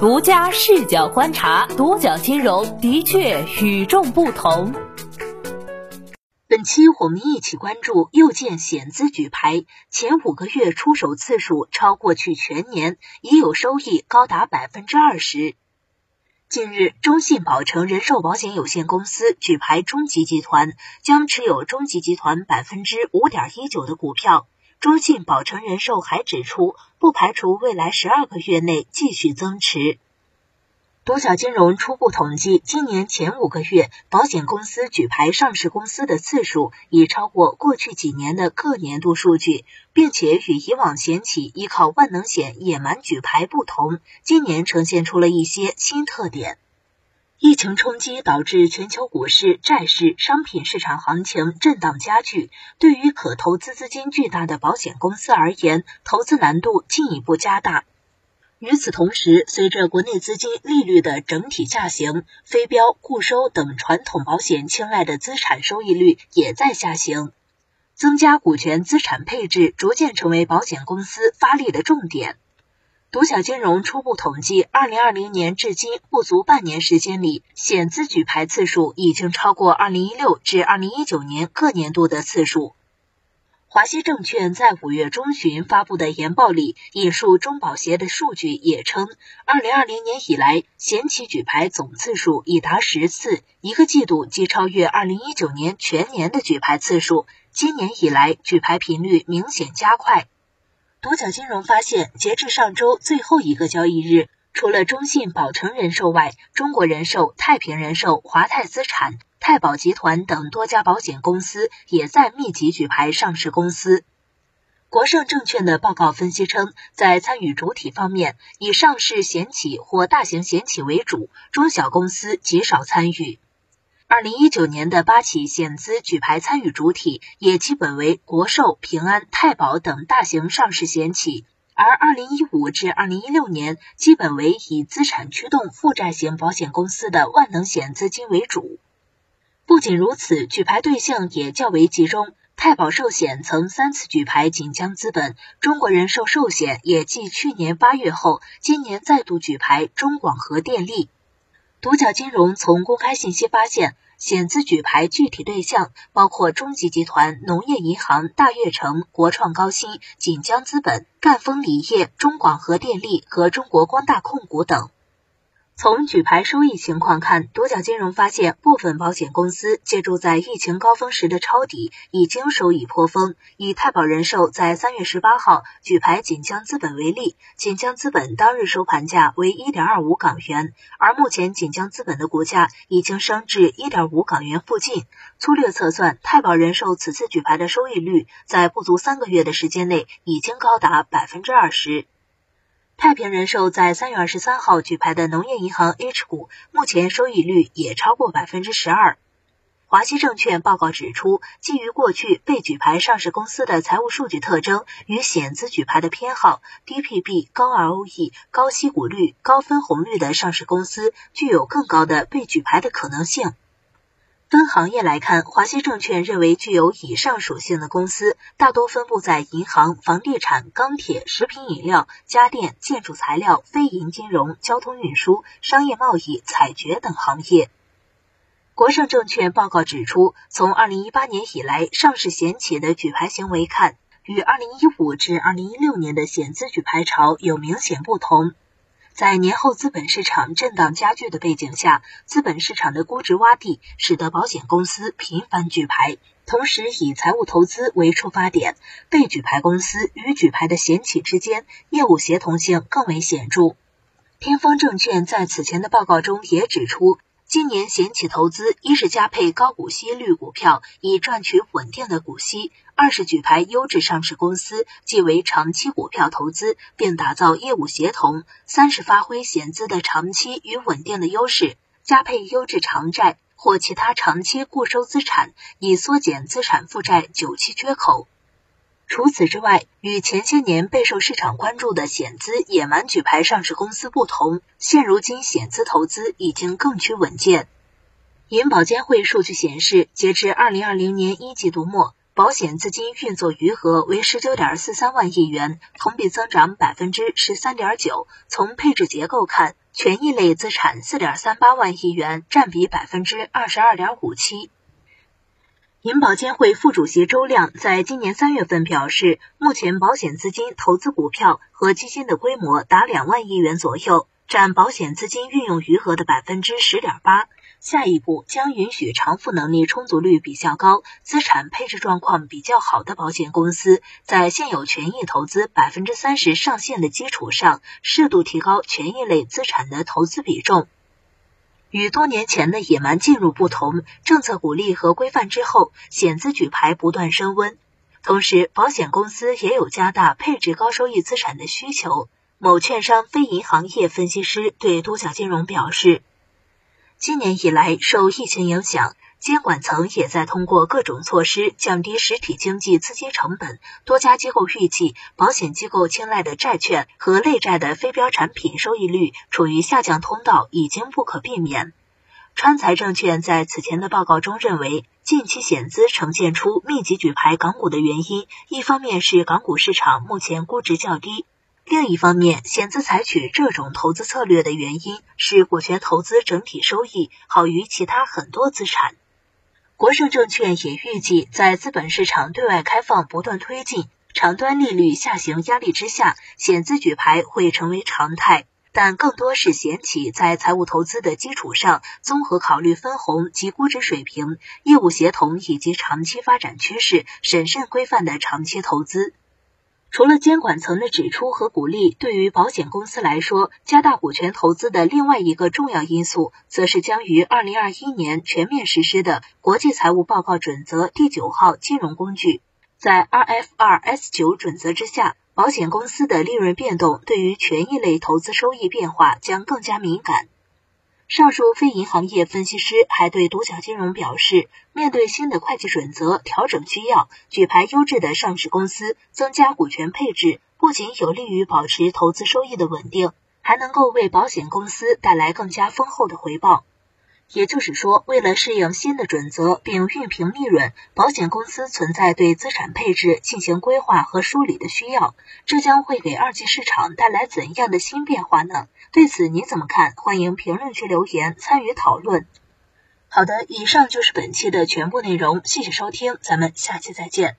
独家视角观察，独角金融的确与众不同。本期我们一起关注又见险资举牌，前五个月出手次数超过去全年，已有收益高达百分之二十。近日，中信保诚人寿保险有限公司举牌中集集团，将持有中集集团百分之五点一九的股票。中信保诚人寿还指出，不排除未来十二个月内继续增持。独角金融初步统计，今年前五个月，保险公司举牌上市公司的次数已超过过去几年的各年度数据，并且与以往险企依靠万能险野蛮举牌不同，今年呈现出了一些新特点。疫情冲击导致全球股市、债市、商品市场行情震荡加剧，对于可投资资金巨大的保险公司而言，投资难度进一步加大。与此同时，随着国内资金利率的整体下行，非标、固收等传统保险青睐的资产收益率也在下行，增加股权资产配置逐渐成为保险公司发力的重点。独角金融初步统计，二零二零年至今不足半年时间里，险资举牌次数已经超过二零一六至二零一九年各年度的次数。华西证券在五月中旬发布的研报里，引述中保协的数据也称，二零二零年以来，险企举牌总次数已达十次，一个季度即超越二零一九年全年的举牌次数。今年以来，举牌频率明显加快。独角金融发现，截至上周最后一个交易日，除了中信保诚人寿外，中国人寿、太平人寿、华泰资产、太保集团等多家保险公司也在密集举牌上市公司。国盛证券的报告分析称，在参与主体方面，以上市险企或大型险企为主，中小公司极少参与。二零一九年的八起险资举牌参与主体也基本为国寿、平安、太保等大型上市险企，而二零一五至二零一六年基本为以资产驱动负债型保险公司的万能险资金为主。不仅如此，举牌对象也较为集中。太保寿险曾三次举牌锦江资本，中国人寿寿险也继去年八月后，今年再度举牌中广核电力。独角金融从公开信息发现，险资举牌具体对象包括中集集团、农业银行、大悦城、国创高新、锦江资本、赣锋锂业、中广核电力和中国光大控股等。从举牌收益情况看，独角金融发现，部分保险公司借助在疫情高峰时的抄底，已经收益颇丰。以太保人寿在三月十八号举牌锦江资本为例，锦江资本当日收盘价为一点二五港元，而目前锦江资本的股价已经升至一点五港元附近。粗略测算，太保人寿此次举牌的收益率，在不足三个月的时间内，已经高达百分之二十。太平人寿在三月二十三号举牌的农业银行 H 股，目前收益率也超过百分之十二。华西证券报告指出，基于过去被举牌上市公司的财务数据特征与险资举牌的偏好，低 PB、高 ROE、高息股率、高分红率的上市公司具有更高的被举牌的可能性。分行业来看，华西证券认为具有以上属性的公司大多分布在银行、房地产、钢铁、食品饮料、家电、建筑材料、非银金融、交通运输、商业贸易、采掘等行业。国盛证券报告指出，从二零一八年以来，上市险企的举牌行为看，与二零一五至二零一六年的险资举牌潮有明显不同。在年后资本市场震荡加剧的背景下，资本市场的估值洼地使得保险公司频繁举牌，同时以财务投资为出发点，被举牌公司与举牌的险企之间业务协同性更为显著。天风证券在此前的报告中也指出。今年险企投资，一是加配高股息率股票，以赚取稳定的股息；二是举牌优质上市公司，即为长期股票投资，并打造业务协同；三是发挥险资的长期与稳定的优势，加配优质长债或其他长期固收资产，以缩减资产负债久期缺口。除此之外，与前些年备受市场关注的险资野蛮举牌上市公司不同，现如今险资投资已经更趋稳健。银保监会数据显示，截至二零二零年一季度末，保险资金运作余额为十九点四三万亿元，同比增长百分之十三点九。从配置结构看，权益类资产四点三八万亿元，占比百分之二十二点五七。银保监会副主席周亮在今年三月份表示，目前保险资金投资股票和基金的规模达两万亿元左右，占保险资金运用余额的百分之十点八。下一步将允许偿付能力充足率比较高、资产配置状况比较好的保险公司，在现有权益投资百分之三十上限的基础上，适度提高权益类资产的投资比重。与多年前的野蛮进入不同，政策鼓励和规范之后，险资举牌不断升温。同时，保险公司也有加大配置高收益资产的需求。某券商非银行业分析师对多角金融表示，今年以来受疫情影响。监管层也在通过各种措施降低实体经济资金成本。多家机构预计，保险机构青睐的债券和类债的非标产品收益率处于下降通道，已经不可避免。川财证券在此前的报告中认为，近期险资呈现出密集举牌港股的原因，一方面是港股市场目前估值较低，另一方面，险资采取这种投资策略的原因是股权投资整体收益好于其他很多资产。国盛证券也预计，在资本市场对外开放不断推进、长端利率下行压力之下，险资举牌会成为常态。但更多是险企在财务投资的基础上，综合考虑分红及估值水平、业务协同以及长期发展趋势，审慎规范的长期投资。除了监管层的指出和鼓励，对于保险公司来说，加大股权投资的另外一个重要因素，则是将于二零二一年全面实施的国际财务报告准则第九号金融工具。在 RFRS 九准则之下，保险公司的利润变动对于权益类投资收益变化将更加敏感。上述非银行业分析师还对独角金融表示，面对新的会计准则调整需要，举牌优质的上市公司增加股权配置，不仅有利于保持投资收益的稳定，还能够为保险公司带来更加丰厚的回报。也就是说，为了适应新的准则并熨平利润，保险公司存在对资产配置进行规划和梳理的需要。这将会给二级市场带来怎样的新变化呢？对此你怎么看？欢迎评论区留言参与讨论。好的，以上就是本期的全部内容，谢谢收听，咱们下期再见。